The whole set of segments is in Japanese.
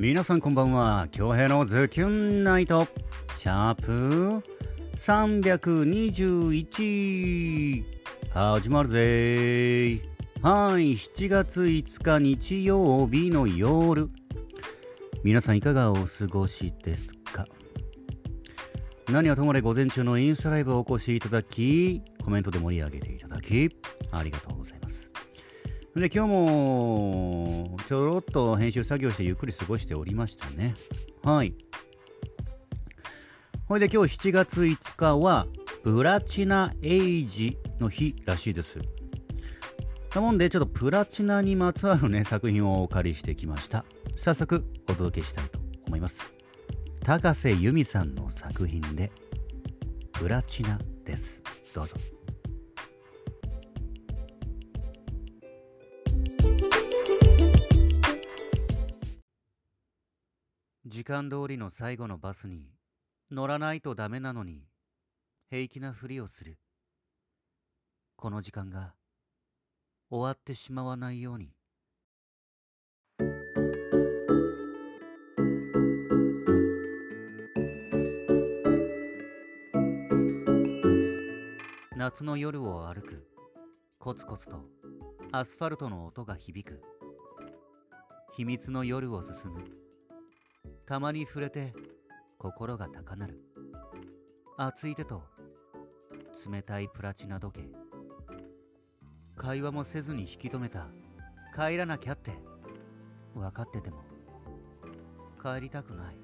皆さんこんばんは。京平のズキュンナイト。シャープ321始まるぜ。はい。7月5日日曜日の夜。皆さんいかがお過ごしですか？何はともあれ午前中のインスタライブをお越しいただきコメントで盛り上げていただきありがとうございます。で今日もちょろっと編集作業してゆっくり過ごしておりましたね。はい。ほいで今日7月5日はプラチナエイジの日らしいです。なもんでちょっとプラチナにまつわるね作品をお借りしてきました。早速お届けしたいと思います。高瀬由美さんの作品でプラチナです。どうぞ。時間通りの最後のバスに乗らないとダメなのに平気なふりをする。この時間が終わってしまわないように。夏の夜を歩く。コツコツとアスファルトの音が響く。秘密の夜を進む。たまに触れて心が高鳴る。熱い手と冷たいプラチナ時計。会話もせずに引き止めた。帰らなきゃって。分かってても。帰りたくない。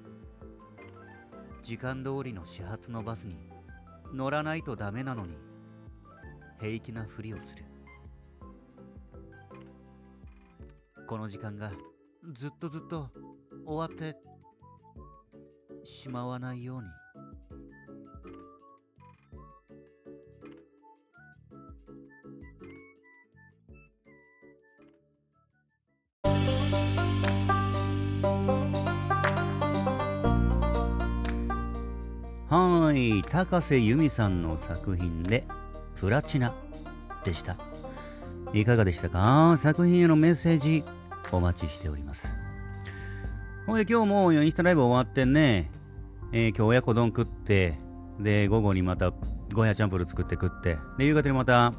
時間通りの始発のバスに乗らないとダメなのに。平気なふりをする。この時間がずっとずっと終わってしまわないように。はい高瀬由美さんの作品で「プラチナ」でした。いかがでしたか？作品へのメッセージお待ちしております。ほんで今日もインスタライブ終わってね、えー、今日親子丼食ってで午後にまたゴーヤチャンプル作って食って。で夕方にまた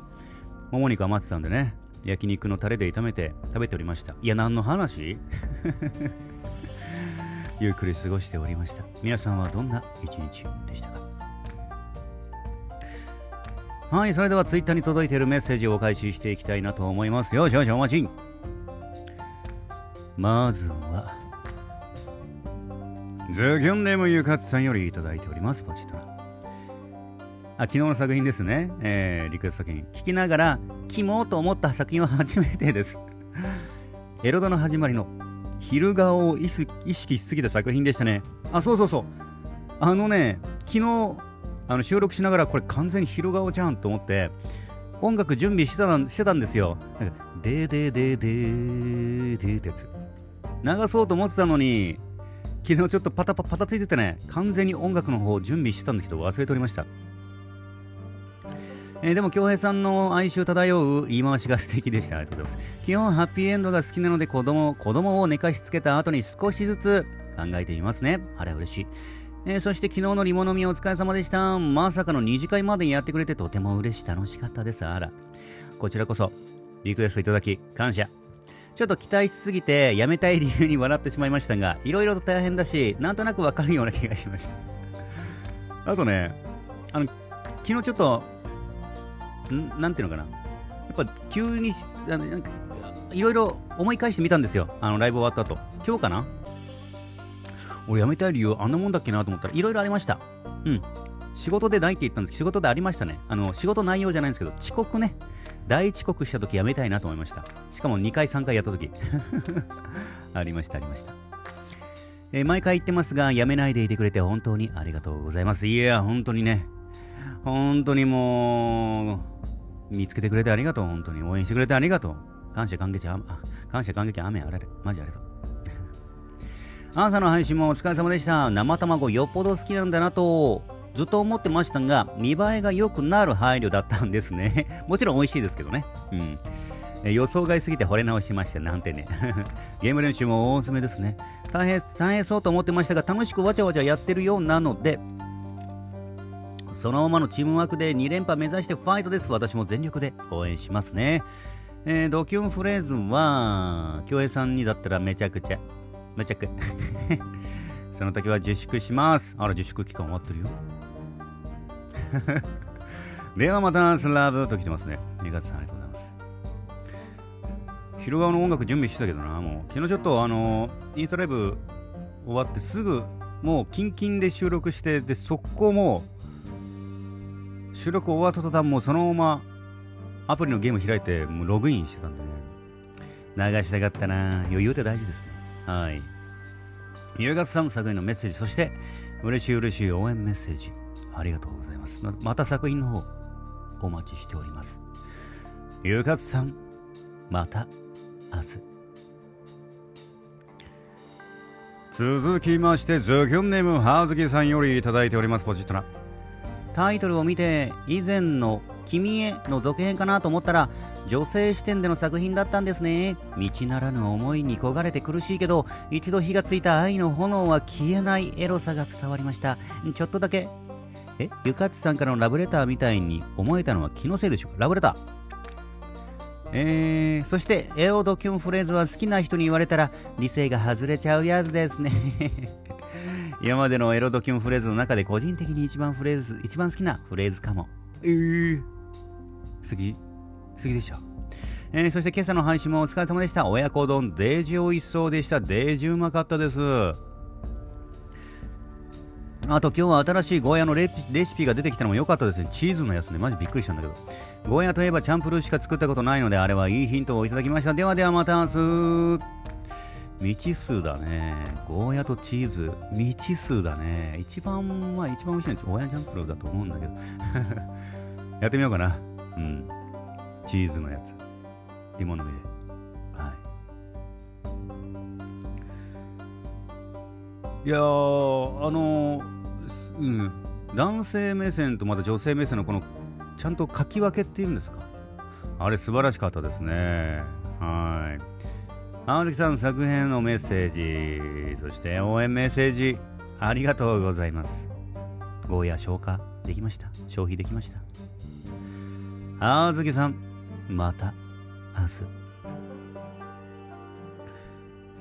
もも肉余ってたんでね。焼肉のタレで炒めて食べておりました。いや何の話？ゆっくり過ごしておりました。皆さんはどんな一日でしたか？はいそれではツイッターに届いているメッセージをお返ししていきたいなと思います。よ少々お待ち。まずはズキュンネームゆかつさんよりいただいておりますポチッとあ昨日の作品ですね、えー、リクエスト作品聞きながらキモと思った作品は初めてですエロドの始まりの昼顔を意識しすぎた作品でしたね。あ、そうそうそう。あのね、昨日、あの収録しながらこれ完全に昼顔じゃんと思って、音楽準備してたしてたんですよ。なんか、でーでーでーでーでーってやつ。流そうと思ってたのに、昨日ちょっとパタパパタついててね、完全に音楽の方準備してたんですけど忘れておりました。えー、でも、京平さんの哀愁漂う言い回しが素敵でした。ありがとうございます。基本、ハッピーエンドが好きなので、子供、子供を寝かしつけた後に少しずつ考えてみますね。あれ嬉しい。えー、そして昨日のリモ飲みお疲れ様でした。まさかの2次会までやってくれてとても嬉しい、楽しかったです。あら。こちらこそ、リクエストいただき、感謝。ちょっと期待しすぎて、やめたい理由に笑ってしまいましたが、いろいろと大変だし、なんとなくわかるような気がしました。あとね、あの、昨日ちょっと、んなんていうのかな。やっぱ急に、あのなんかいろいろ思い返してみたんですよ。あの、ライブ終わった後。今日かな？俺辞めたい理由あんなもんだっけなと思ったらいろいろありました。うん。仕事でないって言ったんですけど、仕事でありましたね。あの、仕事内容じゃないんですけど、遅刻ね。大遅刻した時辞めたいなと思いました。しかも2回3回やった時。ありました、ありました。えー、毎回言ってますが、辞めないでいてくれて本当にありがとうございます。いや、本当にね。本当にもう、見つけてくれてありがとう。本当に応援してくれてありがとう。感謝感激あ、感謝感激雨あられ。マジありがとう。朝の配信もお疲れ様でした。生卵よっぽど好きなんだなと、ずっと思ってましたが、見栄えが良くなる配慮だったんですね。もちろん美味しいですけどね。うん。予想外すぎて惚れ直しました。なんてね。ゲーム練習も大詰めですね。大変、大変そうと思ってましたが、楽しくわちゃわちゃやってるようなので、そのままのチームワークで2連覇目指してファイトです。私も全力で応援しますね。えー、ドキュンフレーズは、京平さんにだったらめちゃくちゃ、めちゃく。その時は自粛します。あら、自粛期間終わってるよ。ではまた、スラブと来てますね。2月さんありがとうございます。昼側の音楽準備してたけどな、もう。昨日ちょっとあの、インスタライブ終わってすぐ、もうキンキンで収録して、で、速攻もう、収録終わった途端もうそのままアプリのゲーム開いて、もうログインしてたんでね。流したかったな余裕って大事ですね。はい。ゆうがつさん作品のメッセージ、そして、嬉しい嬉しい応援メッセージ、ありがとうございます。また作品の方、お待ちしております。ゆかつさん、また明日。続きまして、ズキュンネームハーズキさんよりいただいております、ポジットな。タイトルを見て、以前の君への続編かなと思ったら、女性視点での作品だったんですね。道ならぬ思いに焦がれて苦しいけど、一度火がついた愛の炎は消えないエロさが伝わりました。ちょっとだけ。え、ゆかつさんからのラブレターみたいに思えたのは気のせいでしょうか？ラブレター。えー、そしてエオドキュンフレーズは好きな人に言われたら理性が外れちゃうやつですね。今までのエロドキュンフレーズの中で個人的に一番フレーズ一番好きなフレーズかも。えー、好き？好きでした？えー、そして今朝の配信もお疲れ様でした。親子丼デージ美味しそうでした。デージうまかったですあと今日は新しいゴーヤのレシピが出てきたのも良かったですね。チーズのやつね、マジびっくりしたんだけど。ゴーヤといえばチャンプルーしか作ったことないので、あれはいいヒントをいただきました。ではではまた明日。未知数だね。ゴーヤとチーズ、未知数だね。一番は、一番美味しいのはゴーヤチャンプルーだと思うんだけど。やってみようかな。うん。チーズのやつ。リモンの実で。はい。いやー、あのーうん、男性目線とまた女性目線のこのちゃんと書き分けっていうんですか？あれ素晴らしかったですね。はい。青木さん作品のメッセージそして応援メッセージありがとうございます。ゴーヤ消化できました？消費できました？青月さんまた明日。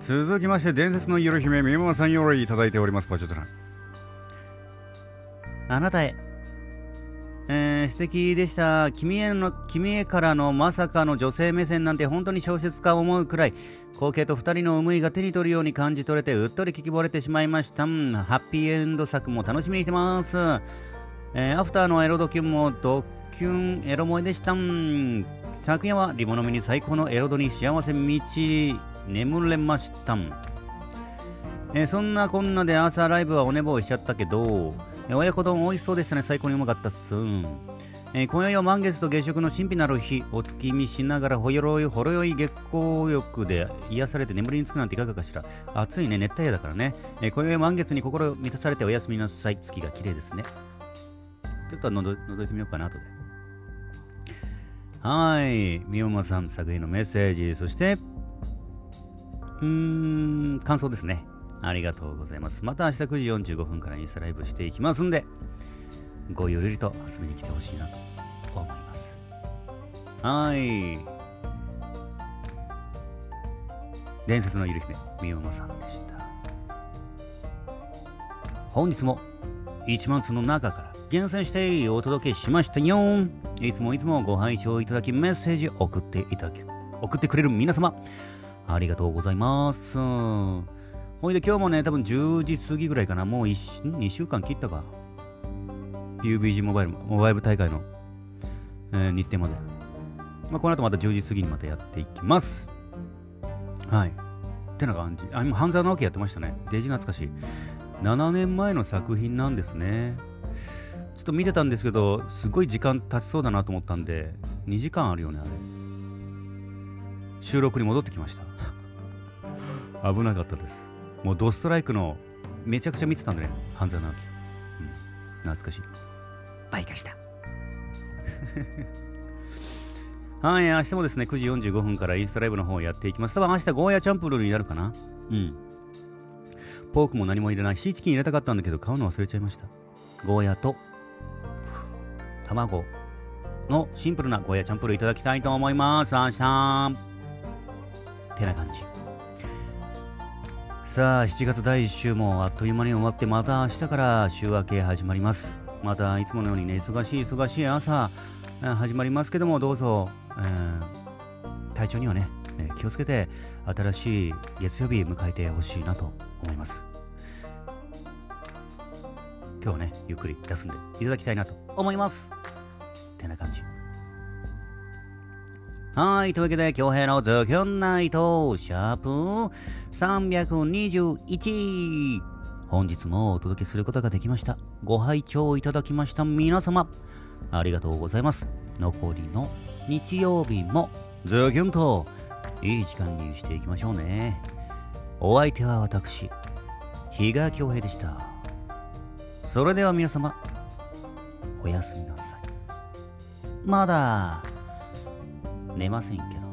続きまして伝説の夜姫みもさんよりいただいております。ポチョトラあなたへ。えー、素敵でした。君への、君へからのまさかの女性目線なんて本当に小説家を思うくらい、光景と二人の思いが手に取るように感じ取れて、うっとり聞き惚れてしまいました。ハッピーエンド作も楽しみにしてます。えー、アフターのエロドキュンもドキュンエロ萌えでした。昨夜はリモの実に最高のエロドに幸せ満ち、眠れました。えー、そんなこんなで朝ライブはお寝坊しちゃったけど、親子丼美味しそうでしたね。最高にうまかったっす。えー、今宵は満月と月食の神秘なる日、お月見しながらほよろい、ほろ酔い月光浴で癒されて眠りにつくなんていかがかしら。暑いね、熱帯夜だからね。えー、今宵は満月に心満たされておやすみなさい。月が綺麗ですね。ちょっとのぞ覗いてみようかな、とで。はい。みおまさん作品のメッセージ、そして、うーん、感想ですね。ありがとうございます。また明日9時45分からインスタライブしていきますんで、ごゆるりと遊びに来てほしいなと思います。はい。伝説のゆる姫、みおまさんでした。本日も1万通の中から厳選してお届けしましたよ。いつもいつもご拝聴いただきメッセージ送っていただき、送ってくれる皆様、ありがとうございます。ほいで今日もね、多分10時過ぎぐらいかな、もう2週間切ったか。UBG モバイル、モバイル大会の、えー、日程まで。まあ、この後また10時過ぎにまたやっていきます。はい。ってな感じ。あ、今、半沢直樹やってましたね。デジ懐かしい。7年前の作品なんですね。ちょっと見てたんですけど、すごい時間経ちそうだなと思ったんで、2時間あるよね、あれ。収録に戻ってきました。危なかったです。もうドストライクのめちゃくちゃ見てたんだね、半沢直樹。うん、懐かしい。倍化した。はい、明日もですね、9時45分からインスタライブの方をやっていきます。多分明日ゴーヤチャンプルーになるかなうん。ポークも何も入れない。シーチキン入れたかったんだけど、買うの忘れちゃいました。ゴーヤと、卵のシンプルなゴーヤチャンプルーいただきたいと思います。明日。てな感じ。さあ、7月第1週もあっという間に終わって、また明日から週明け始まります。またいつものようにね、忙しい忙しい朝、始まりますけども、どうぞ、えー、体調にはね、気をつけて、新しい月曜日迎えてほしいなと思います。今日はね、ゆっくり休んでいただきたいなと思います。てな感じ。はい。というわけで、京平のズキュンナイト、シャープ321。本日もお届けすることができました。ご拝聴いただきました皆様、ありがとうございます。残りの日曜日もズキュンといい時間にしていきましょうね。お相手は私、比嘉恭平でした。それでは皆様、おやすみなさい。まだ寝ませんけど。